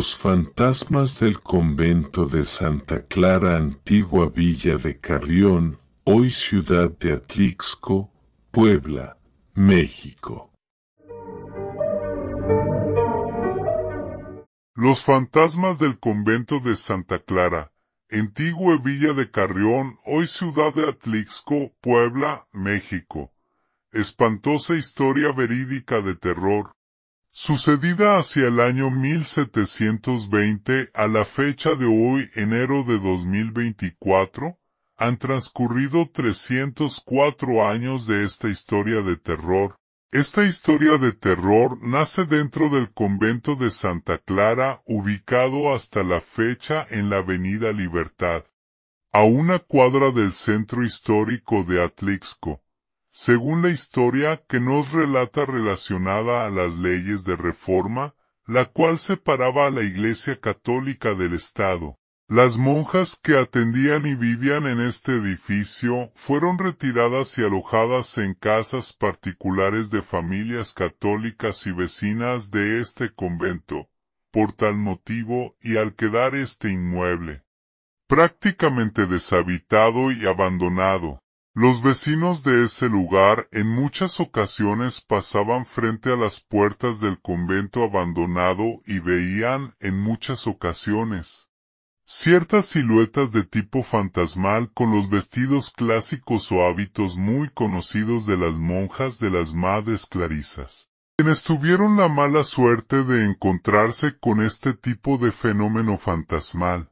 Los fantasmas del convento de Santa Clara, antigua villa de Carrión, hoy ciudad de Atlixco, Puebla, México. Los fantasmas del convento de Santa Clara, antigua villa de Carrión, hoy ciudad de Atlixco, Puebla, México. Espantosa historia verídica de terror, Sucedida hacia el año 1720 a la fecha de hoy, enero de 2024, han transcurrido 304 años de esta historia de terror. Esta historia de terror nace dentro del convento de Santa Clara, ubicado hasta la fecha en la Avenida Libertad, a una cuadra del centro histórico de Atlixco según la historia que nos relata relacionada a las leyes de reforma, la cual separaba a la Iglesia Católica del Estado. Las monjas que atendían y vivían en este edificio fueron retiradas y alojadas en casas particulares de familias católicas y vecinas de este convento, por tal motivo y al quedar este inmueble prácticamente deshabitado y abandonado, los vecinos de ese lugar en muchas ocasiones pasaban frente a las puertas del convento abandonado y veían, en muchas ocasiones, ciertas siluetas de tipo fantasmal con los vestidos clásicos o hábitos muy conocidos de las monjas de las Madres Clarisas, quienes tuvieron la mala suerte de encontrarse con este tipo de fenómeno fantasmal.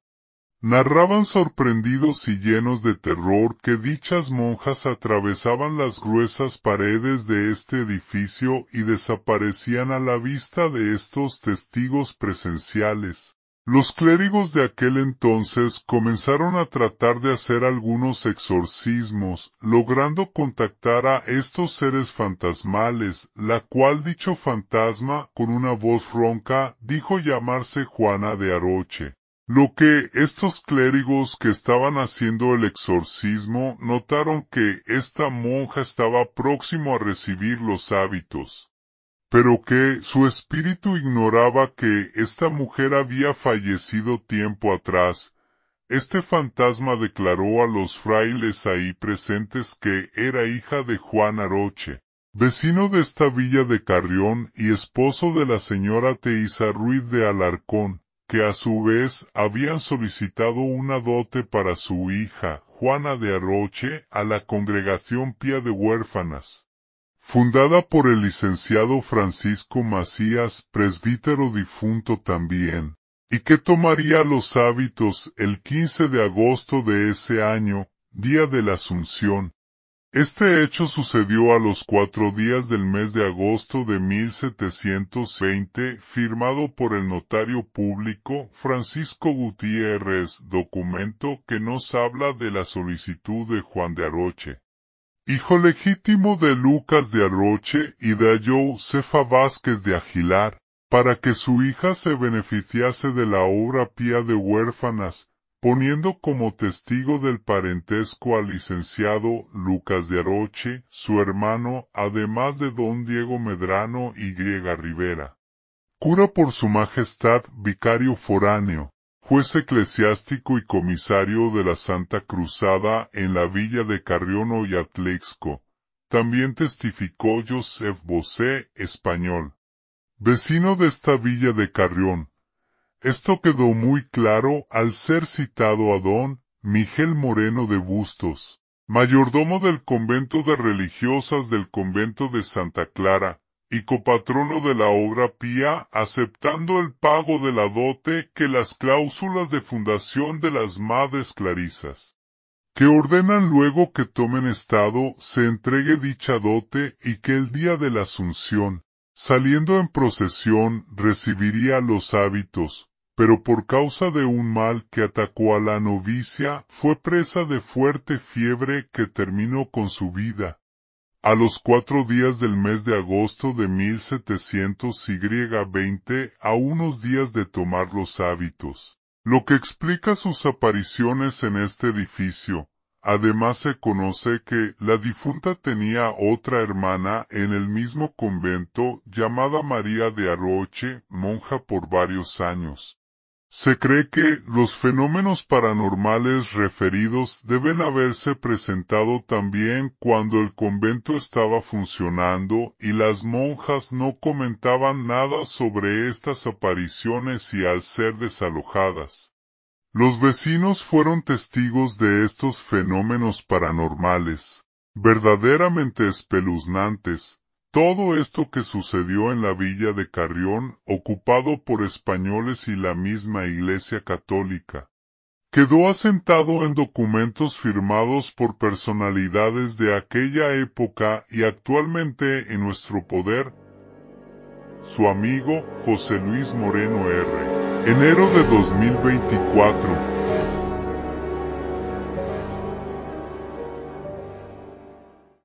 Narraban sorprendidos y llenos de terror que dichas monjas atravesaban las gruesas paredes de este edificio y desaparecían a la vista de estos testigos presenciales. Los clérigos de aquel entonces comenzaron a tratar de hacer algunos exorcismos, logrando contactar a estos seres fantasmales, la cual dicho fantasma, con una voz ronca, dijo llamarse Juana de Aroche. Lo que estos clérigos que estaban haciendo el exorcismo notaron que esta monja estaba próximo a recibir los hábitos, pero que su espíritu ignoraba que esta mujer había fallecido tiempo atrás. Este fantasma declaró a los frailes ahí presentes que era hija de Juan Aroche, vecino de esta villa de Carrión y esposo de la señora Teiza Ruiz de Alarcón, que a su vez habían solicitado una dote para su hija, Juana de Arroche, a la Congregación Pía de Huérfanas, fundada por el licenciado Francisco Macías, presbítero difunto también, y que tomaría los hábitos el 15 de agosto de ese año, día de la Asunción, este hecho sucedió a los cuatro días del mes de agosto de 1720, firmado por el notario público Francisco Gutiérrez, documento que nos habla de la solicitud de Juan de Aroche, hijo legítimo de Lucas de Arroche y de Josefa Vázquez de Aguilar, para que su hija se beneficiase de la obra pía de huérfanas, poniendo como testigo del parentesco al licenciado Lucas de Aroche, su hermano, además de don Diego Medrano y Griega Rivera. Cura por su majestad, vicario foráneo, juez eclesiástico y comisario de la Santa Cruzada en la villa de Carrión y Atlixco. También testificó Joseph Bosé, español. Vecino de esta villa de Carrión, esto quedó muy claro al ser citado a don Miguel Moreno de Bustos, mayordomo del convento de religiosas del convento de Santa Clara, y copatrono de la obra pía, aceptando el pago de la dote que las cláusulas de fundación de las Madres Clarisas, que ordenan luego que tomen estado, se entregue dicha dote y que el día de la Asunción, saliendo en procesión, recibiría los hábitos, pero por causa de un mal que atacó a la novicia, fue presa de fuerte fiebre que terminó con su vida. A los cuatro días del mes de agosto de 1700 y 20, a unos días de tomar los hábitos, lo que explica sus apariciones en este edificio. Además se conoce que la difunta tenía otra hermana en el mismo convento llamada María de Arroche, monja por varios años Se cree que los fenómenos paranormales referidos deben haberse presentado también cuando el convento estaba funcionando y las monjas no comentaban nada sobre estas apariciones y al ser desalojadas. Los vecinos fueron testigos de estos fenómenos paranormales, verdaderamente espeluznantes, todo esto que sucedió en la villa de Carrión, ocupado por españoles y la misma Iglesia Católica, quedó asentado en documentos firmados por personalidades de aquella época y actualmente en nuestro poder. Su amigo José Luis Moreno R. Enero de 2024